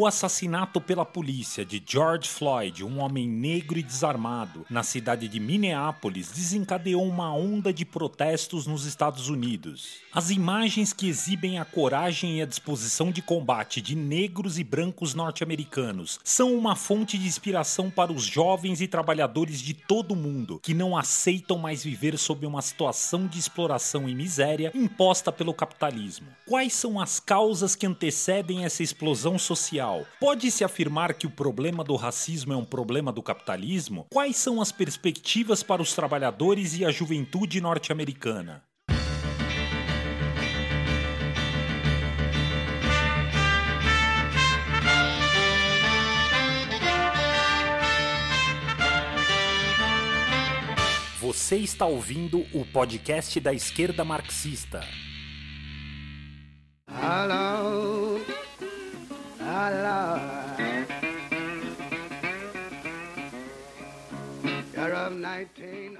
O assassinato pela polícia de George Floyd, um homem negro e desarmado, na cidade de Minneapolis, desencadeou uma onda de protestos nos Estados Unidos. As imagens que exibem a coragem e a disposição de combate de negros e brancos norte-americanos são uma fonte de inspiração para os jovens e trabalhadores de todo o mundo que não aceitam mais viver sob uma situação de exploração e miséria imposta pelo capitalismo. Quais são as causas que antecedem essa explosão social? Pode-se afirmar que o problema do racismo é um problema do capitalismo? Quais são as perspectivas para os trabalhadores e a juventude norte-americana? Você está ouvindo o podcast da esquerda marxista. Hello.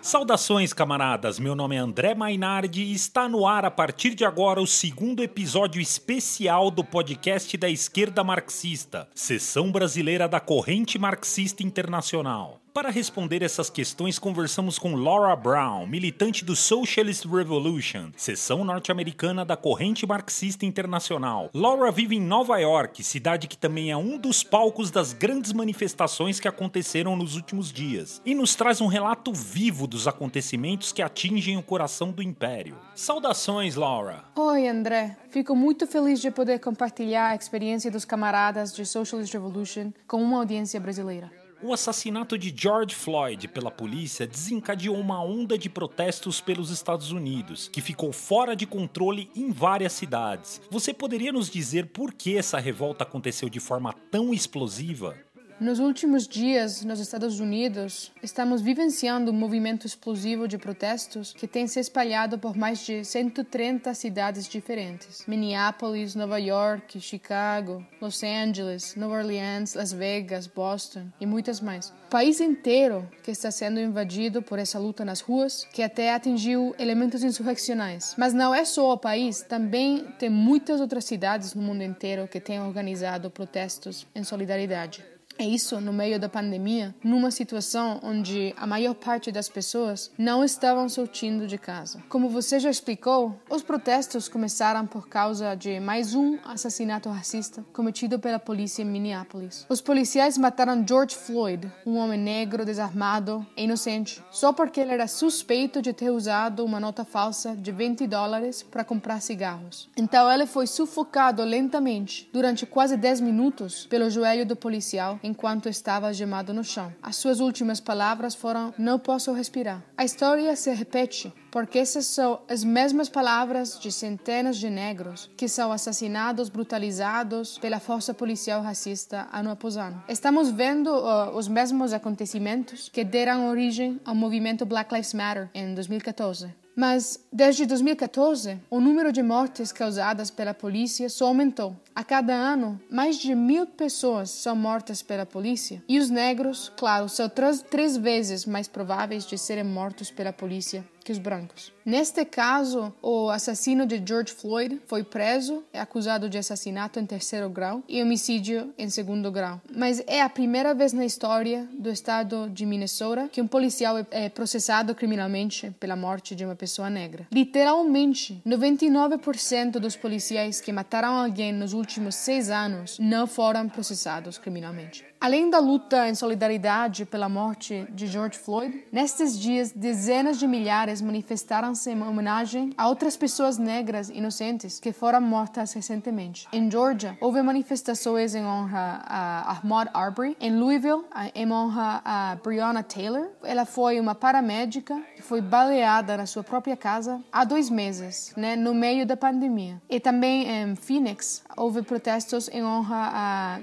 Saudações, camaradas! Meu nome é André Mainardi e está no ar a partir de agora o segundo episódio especial do podcast da esquerda marxista, sessão brasileira da Corrente Marxista Internacional. Para responder essas questões, conversamos com Laura Brown, militante do Socialist Revolution, seção norte-americana da Corrente Marxista Internacional. Laura vive em Nova York, cidade que também é um dos palcos das grandes manifestações que aconteceram nos últimos dias, e nos traz um relato vivo dos acontecimentos que atingem o coração do império. Saudações, Laura! Oi, André. Fico muito feliz de poder compartilhar a experiência dos camaradas de Socialist Revolution com uma audiência brasileira. O assassinato de George Floyd pela polícia desencadeou uma onda de protestos pelos Estados Unidos, que ficou fora de controle em várias cidades. Você poderia nos dizer por que essa revolta aconteceu de forma tão explosiva? Nos últimos dias, nos Estados Unidos, estamos vivenciando um movimento explosivo de protestos que tem se espalhado por mais de 130 cidades diferentes: Minneapolis, Nova York, Chicago, Los Angeles, Nova Orleans, Las Vegas, Boston e muitas mais. O país inteiro que está sendo invadido por essa luta nas ruas, que até atingiu elementos insurreccionais. Mas não é só o país, também tem muitas outras cidades no mundo inteiro que têm organizado protestos em solidariedade. É isso no meio da pandemia, numa situação onde a maior parte das pessoas não estavam sortindo de casa. Como você já explicou, os protestos começaram por causa de mais um assassinato racista cometido pela polícia em Minneapolis. Os policiais mataram George Floyd, um homem negro desarmado e inocente, só porque ele era suspeito de ter usado uma nota falsa de 20 dólares para comprar cigarros. Então ele foi sufocado lentamente durante quase 10 minutos pelo joelho do policial enquanto estava gemado no chão. As suas últimas palavras foram: Não posso respirar. A história se repete porque essas são as mesmas palavras de centenas de negros que são assassinados, brutalizados pela força policial racista ano após ano. Estamos vendo uh, os mesmos acontecimentos que deram origem ao movimento Black Lives Matter em 2014. Mas desde 2014, o número de mortes causadas pela polícia só aumentou. A cada ano, mais de mil pessoas são mortas pela polícia. E os negros, claro, são três, vezes mais prováveis de serem mortos pela polícia que os brancos. Neste caso, o assassino de George Floyd foi preso, é acusado de assassinato em terceiro grau e homicídio em segundo grau. Mas é a primeira vez na história do estado de Minnesota que um policial é processado criminalmente pela morte de uma pessoa negra. Literalmente, 99% dos policiais que mataram alguém nos últimos seis anos não foram processados criminalmente. Além da luta em solidariedade pela morte de George Floyd, nestes dias dezenas de milhares manifestaram-se em homenagem a outras pessoas negras inocentes que foram mortas recentemente. Em Georgia, houve manifestações em honra a Ahmaud Arbery. Em Louisville, em honra a Breonna Taylor. Ela foi uma paramédica que foi baleada na sua própria casa há dois meses, né, no meio da pandemia. E também em Phoenix, houve protestos em honra a,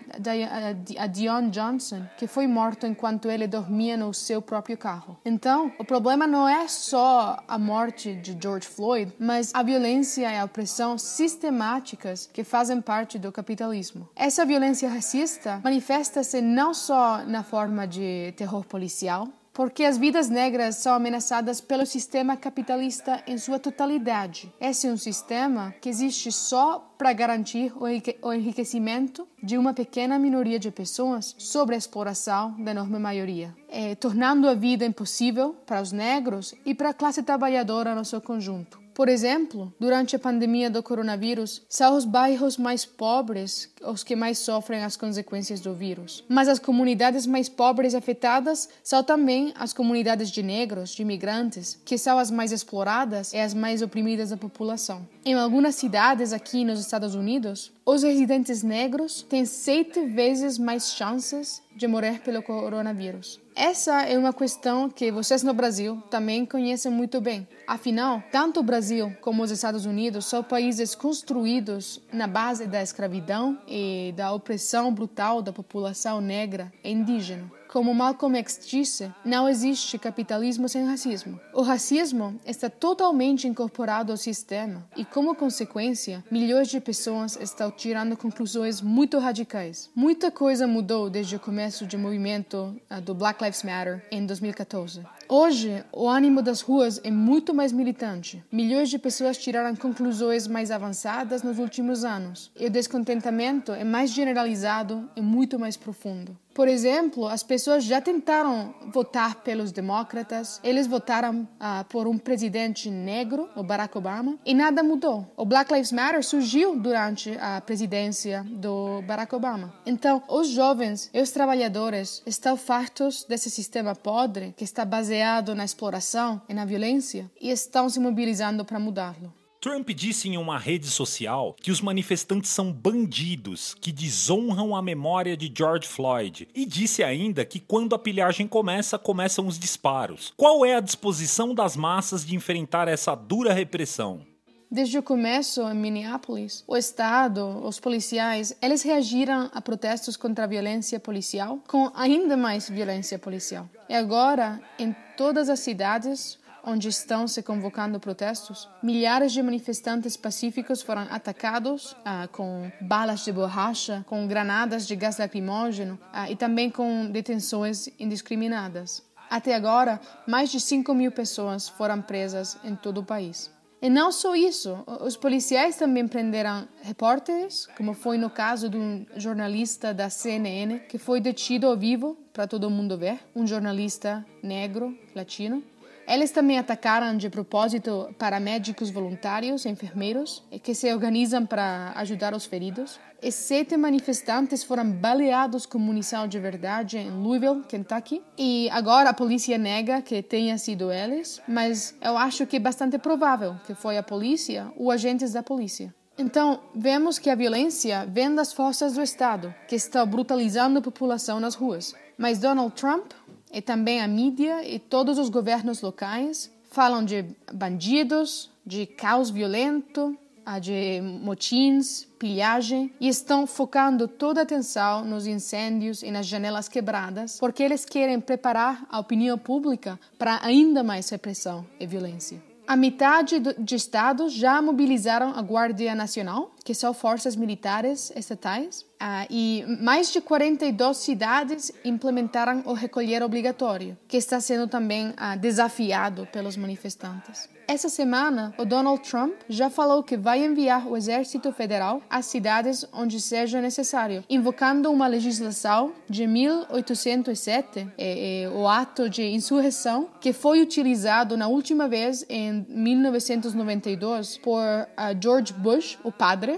a, Johnson, que foi morto enquanto ele dormia no seu próprio carro. Então, o problema não é só a morte de George Floyd, mas a violência e a opressão sistemáticas que fazem parte do capitalismo. Essa violência racista manifesta-se não só na forma de terror policial, porque as vidas negras são ameaçadas pelo sistema capitalista em sua totalidade. Esse é um sistema que existe só para garantir o enriquecimento de uma pequena minoria de pessoas sobre a exploração da enorme maioria, eh, tornando a vida impossível para os negros e para a classe trabalhadora no seu conjunto. Por exemplo, durante a pandemia do coronavírus, são os bairros mais pobres os que mais sofrem as consequências do vírus. Mas as comunidades mais pobres afetadas são também as comunidades de negros, de imigrantes, que são as mais exploradas e as mais oprimidas da população. Em algumas cidades aqui nos Estados Unidos, os residentes negros têm sete vezes mais chances de morrer pelo coronavírus. Essa é uma questão que vocês no Brasil também conhecem muito bem. Afinal, tanto o Brasil como os Estados Unidos são países construídos na base da escravidão e da opressão brutal da população negra e indígena. Como Malcolm X disse, não existe capitalismo sem racismo. O racismo está totalmente incorporado ao sistema e, como consequência, milhões de pessoas estão tirando conclusões muito radicais. Muita coisa mudou desde o começo do movimento uh, do Black Lives Matter em 2014. Hoje, o ânimo das ruas é muito mais militante. Milhões de pessoas tiraram conclusões mais avançadas nos últimos anos e o descontentamento é mais generalizado e muito mais profundo. Por exemplo, as pessoas já tentaram votar pelos demócratas, eles votaram uh, por um presidente negro, o Barack Obama, e nada mudou. O Black Lives Matter surgiu durante a presidência do Barack Obama. Então, os jovens e os trabalhadores estão fartos desse sistema podre que está baseado na exploração e na violência e estão se mobilizando para mudá-lo. Trump disse em uma rede social que os manifestantes são bandidos que desonram a memória de George Floyd e disse ainda que quando a pilhagem começa, começam os disparos. Qual é a disposição das massas de enfrentar essa dura repressão? Desde o começo, em Minneapolis, o Estado, os policiais, eles reagiram a protestos contra a violência policial com ainda mais violência policial. E agora, em todas as cidades, onde estão se convocando protestos, milhares de manifestantes pacíficos foram atacados ah, com balas de borracha, com granadas de gás lacrimógeno ah, e também com detenções indiscriminadas. Até agora, mais de 5 mil pessoas foram presas em todo o país. E não só isso, os policiais também prenderam repórteres, como foi no caso de um jornalista da CNN que foi detido ao vivo para todo mundo ver, um jornalista negro, latino. Eles também atacaram de propósito paramédicos voluntários, enfermeiros, que se organizam para ajudar os feridos. E sete manifestantes foram baleados com munição de verdade em Louisville, Kentucky. E agora a polícia nega que tenha sido eles, mas eu acho que é bastante provável que foi a polícia ou agentes da polícia. Então, vemos que a violência vem das forças do Estado, que estão brutalizando a população nas ruas. Mas Donald Trump e também a mídia e todos os governos locais falam de bandidos, de caos violento, de motins, pilhagem e estão focando toda a atenção nos incêndios e nas janelas quebradas, porque eles querem preparar a opinião pública para ainda mais repressão e violência. A metade de estados já mobilizaram a Guardia Nacional, que são forças militares estatais, Uh, e mais de 42 cidades implementaram o recolher obrigatório, que está sendo também uh, desafiado pelos manifestantes. Essa semana, o Donald Trump já falou que vai enviar o Exército Federal às cidades onde seja necessário, invocando uma legislação de 1807, é, é, o ato de insurreição, que foi utilizado na última vez em 1992 por uh, George Bush, o padre,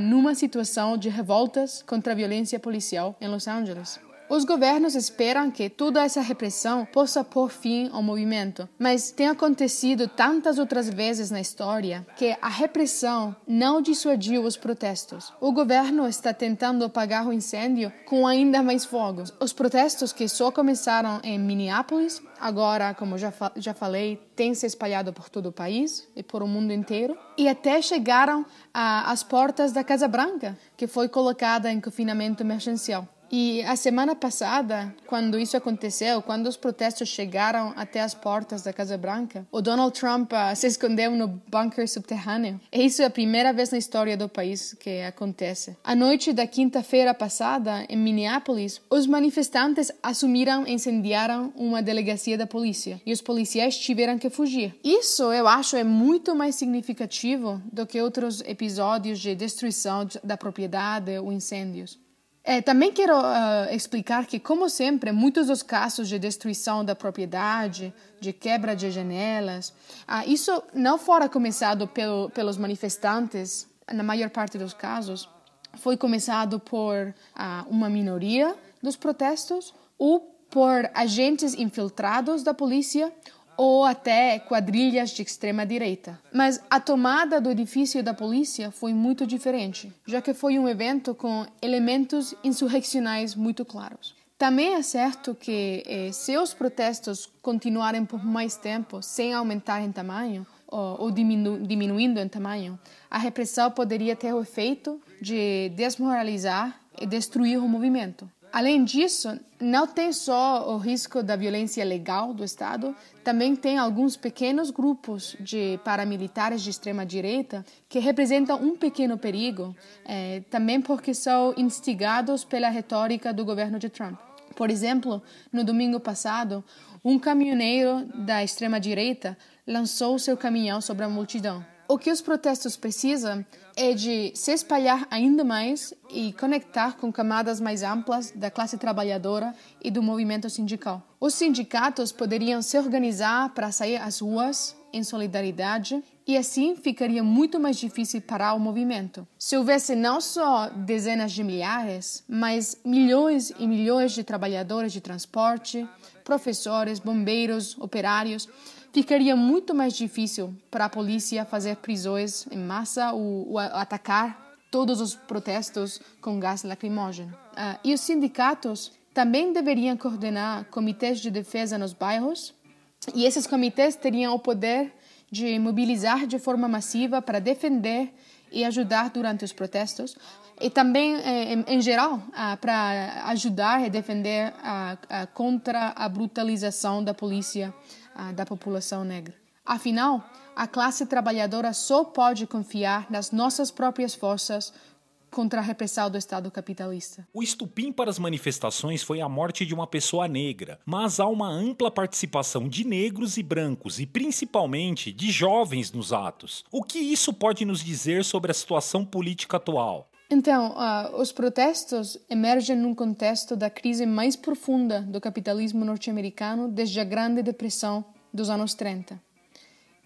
numa situação de revolta revoltas contra a violência policial em Los Angeles. Os governos esperam que toda essa repressão possa pôr fim ao movimento, mas tem acontecido tantas outras vezes na história que a repressão não dissuadiu os protestos. O governo está tentando apagar o incêndio com ainda mais fogos. Os protestos que só começaram em Minneapolis, agora, como já, fa já falei, têm se espalhado por todo o país e por o mundo inteiro, e até chegaram às portas da Casa Branca, que foi colocada em confinamento emergencial. E a semana passada, quando isso aconteceu, quando os protestos chegaram até as portas da Casa Branca, o Donald Trump uh, se escondeu no bunker subterrâneo. E isso é a primeira vez na história do país que acontece. A noite da quinta-feira passada, em Minneapolis, os manifestantes assumiram e incendiaram uma delegacia da polícia e os policiais tiveram que fugir. Isso, eu acho, é muito mais significativo do que outros episódios de destruição da propriedade ou incêndios. É, também quero uh, explicar que, como sempre, muitos dos casos de destruição da propriedade, de quebra de janelas, uh, isso não fora começado pelo, pelos manifestantes, na maior parte dos casos, foi começado por uh, uma minoria dos protestos ou por agentes infiltrados da polícia ou até quadrilhas de extrema direita. Mas a tomada do edifício da polícia foi muito diferente, já que foi um evento com elementos insurreccionais muito claros. Também é certo que eh, se os protestos continuarem por mais tempo sem aumentar em tamanho ou, ou diminu diminuindo em tamanho, a repressão poderia ter o efeito de desmoralizar e destruir o movimento. Além disso, não tem só o risco da violência legal do Estado, também tem alguns pequenos grupos de paramilitares de extrema-direita que representam um pequeno perigo, é, também porque são instigados pela retórica do governo de Trump. Por exemplo, no domingo passado, um caminhoneiro da extrema-direita lançou seu caminhão sobre a multidão. O que os protestos precisam é de se espalhar ainda mais e conectar com camadas mais amplas da classe trabalhadora e do movimento sindical. Os sindicatos poderiam se organizar para sair às ruas em solidariedade e assim ficaria muito mais difícil parar o movimento. Se houvesse não só dezenas de milhares, mas milhões e milhões de trabalhadores de transporte, professores, bombeiros, operários, ficaria muito mais difícil para a polícia fazer prisões em massa ou, ou atacar todos os protestos com gás lacrimógeno. Uh, e os sindicatos também deveriam coordenar comitês de defesa nos bairros, e esses comitês teriam o poder de mobilizar de forma massiva para defender e ajudar durante os protestos, e também, eh, em, geral, uh, para ajudar e defender uh, contra a brutalização da polícia da população negra. Afinal, a classe trabalhadora só pode confiar nas nossas próprias forças contra a repressão do Estado capitalista. O estupim para as manifestações foi a morte de uma pessoa negra, mas há uma ampla participação de negros e brancos e principalmente de jovens nos atos. O que isso pode nos dizer sobre a situação política atual? Então, uh, os protestos emergem num contexto da crise mais profunda do capitalismo norte-americano desde a Grande Depressão dos anos 30.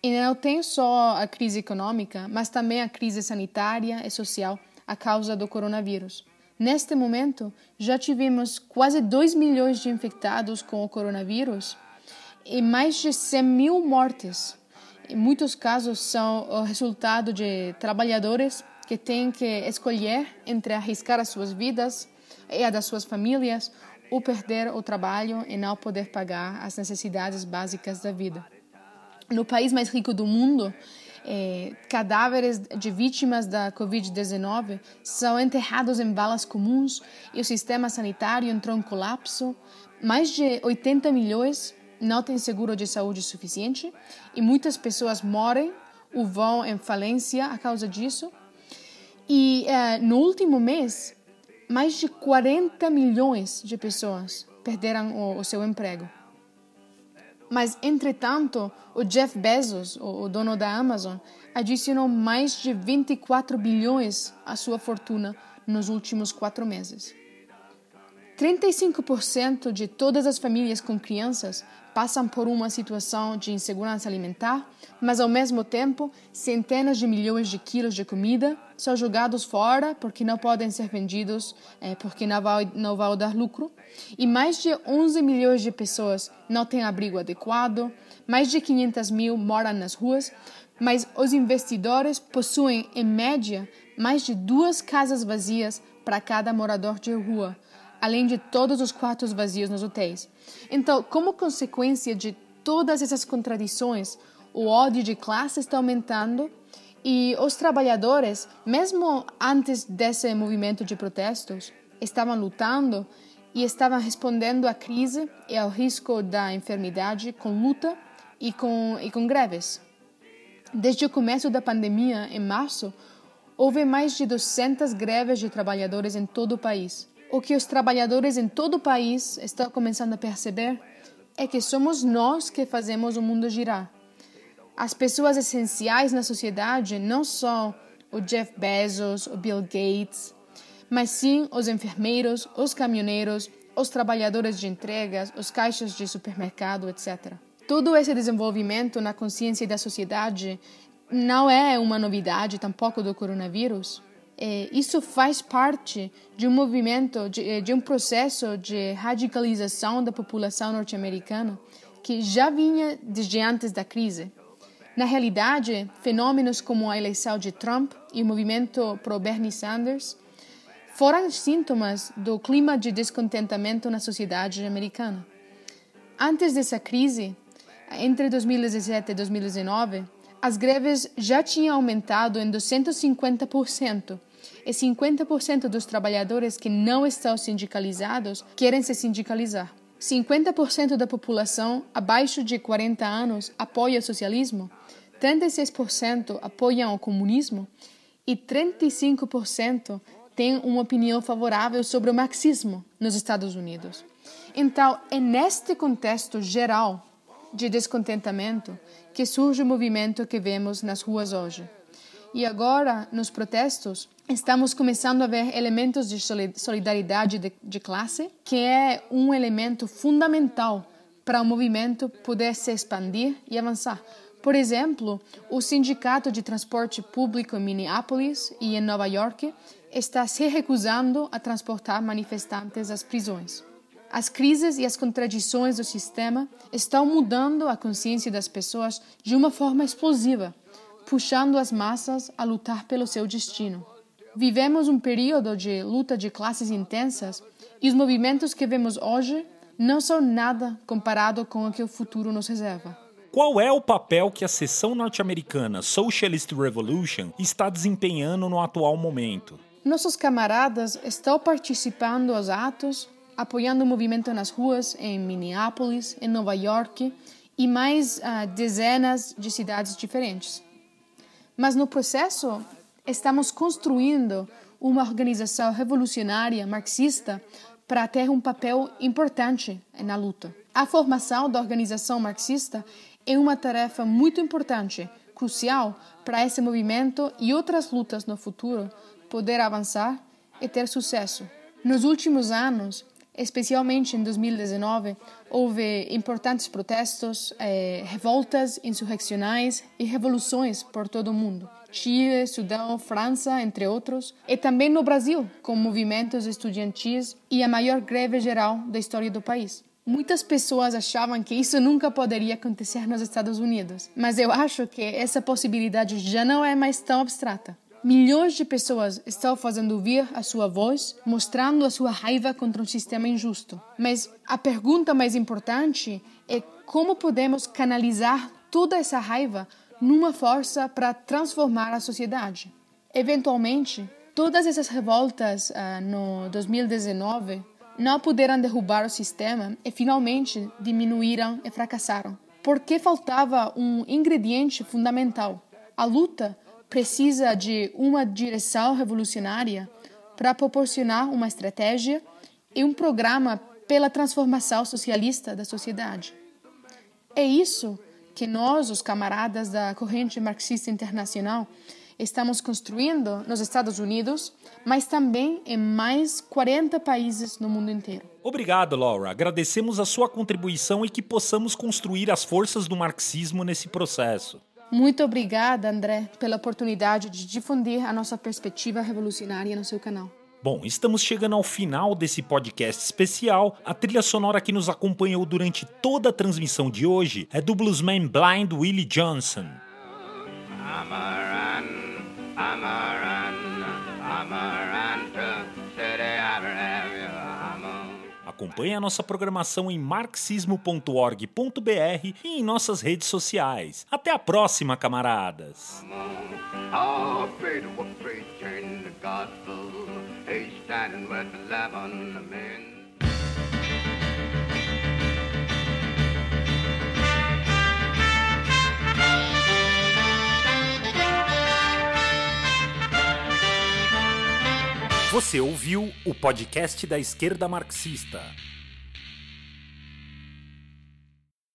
E não tem só a crise econômica, mas também a crise sanitária e social a causa do coronavírus. Neste momento, já tivemos quase 2 milhões de infectados com o coronavírus e mais de 100 mil mortes. Em muitos casos, são o resultado de trabalhadores que têm que escolher entre arriscar as suas vidas e a das suas famílias ou perder o trabalho e não poder pagar as necessidades básicas da vida. No país mais rico do mundo, eh, cadáveres de vítimas da Covid-19 são enterrados em valas comuns e o sistema sanitário entrou em colapso. Mais de 80 milhões não têm seguro de saúde suficiente e muitas pessoas morrem ou vão em falência a causa disso. E uh, no último mês, mais de 40 milhões de pessoas perderam o, o seu emprego. Mas, entretanto, o Jeff Bezos, o, o dono da Amazon, adicionou mais de 24 bilhões à sua fortuna nos últimos quatro meses. 35% de todas as famílias com crianças passam por uma situação de insegurança alimentar, mas ao mesmo tempo, centenas de milhões de quilos de comida são jogados fora porque não podem ser vendidos, é, porque não vai, não dar lucro, e mais de 11 milhões de pessoas não têm abrigo adequado, mais de 500 mil moram nas ruas, mas os investidores possuem, em média, mais de duas casas vazias para cada morador de rua além de todos os quartos vazios nos hotéis. Então, como consequência de todas essas contradições, o ódio de classe está aumentando e os trabalhadores, mesmo antes desse movimento de protestos, estavam lutando e estavam respondendo à crise e ao risco da enfermidade com luta e com, e com greves. Desde o começo da pandemia, em março, houve mais de 200 greves de trabalhadores em todo o país. O que os trabalhadores em todo o país estão começando a perceber é que somos nós que fazemos o mundo girar. As pessoas essenciais na sociedade não são o Jeff Bezos, o Bill Gates, mas sim os enfermeiros, os caminhoneiros, os trabalhadores de entregas, os caixas de supermercado, etc. Todo esse desenvolvimento na consciência da sociedade não é uma novidade tampouco do coronavírus. É, isso faz parte de um movimento, de, de um processo de radicalização da população norte-americana que já vinha desde antes da crise. Na realidade, fenômenos como a eleição de Trump e o movimento pro-Bernie Sanders foram sintomas do clima de descontentamento na sociedade americana. Antes dessa crise, entre 2017 e 2019, as greves já tinham aumentado em 250%, e 50% dos trabalhadores que não estão sindicalizados querem se sindicalizar. 50% da população abaixo de 40 anos apoia o socialismo, 36% apoiam o comunismo e 35% têm uma opinião favorável sobre o marxismo nos Estados Unidos. Então, é neste contexto geral de descontentamento que surge o movimento que vemos nas ruas hoje. E agora, nos protestos, estamos começando a ver elementos de solidariedade de, de classe, que é um elemento fundamental para o movimento poder se expandir e avançar. Por exemplo, o Sindicato de Transporte Público em Minneapolis e em Nova York está se recusando a transportar manifestantes às prisões. As crises e as contradições do sistema estão mudando a consciência das pessoas de uma forma explosiva, puxando as massas a lutar pelo seu destino. Vivemos um período de luta de classes intensas e os movimentos que vemos hoje não são nada comparado com o que o futuro nos reserva. Qual é o papel que a seção norte-americana Socialist Revolution está desempenhando no atual momento? Nossos camaradas estão participando dos atos, apoiando o movimento nas ruas em Minneapolis, em Nova York e mais uh, dezenas de cidades diferentes. Mas no processo, estamos construindo uma organização revolucionária marxista para ter um papel importante na luta. A formação da organização marxista é uma tarefa muito importante, crucial para esse movimento e outras lutas no futuro poder avançar e ter sucesso. Nos últimos anos, especialmente em 2019, houve importantes protestos, eh, revoltas insurreccionais e revoluções por todo o mundo. Chile, Sudão, França, entre outros, e também no Brasil, com movimentos estudantis e a maior greve geral da história do país. Muitas pessoas achavam que isso nunca poderia acontecer nos Estados Unidos, mas eu acho que essa possibilidade já não é mais tão abstrata. Milhões de pessoas estão fazendo ouvir a sua voz, mostrando a sua raiva contra um sistema injusto. Mas a pergunta mais importante é como podemos canalizar toda essa raiva numa força para transformar a sociedade. Eventualmente, todas essas revoltas uh, no 2019 não puderam derrubar o sistema e finalmente diminuíram e fracassaram. Porque faltava um ingrediente fundamental: a luta precisa de uma direção revolucionária para proporcionar uma estratégia e um programa pela transformação socialista da sociedade. É isso que nós, os camaradas da corrente marxista internacional, estamos construindo nos Estados Unidos, mas também em mais 40 países no mundo inteiro. Obrigado, Laura. Agradecemos a sua contribuição e que possamos construir as forças do marxismo nesse processo. Muito obrigada, André, pela oportunidade de difundir a nossa perspectiva revolucionária no seu canal. Bom, estamos chegando ao final desse podcast especial. A trilha sonora que nos acompanhou durante toda a transmissão de hoje é do bluesman Blind Willie Johnson. Acompanhe a nossa programação em marxismo.org.br e em nossas redes sociais. Até a próxima, camaradas! Always with love on the men. Você ouviu o podcast da esquerda marxista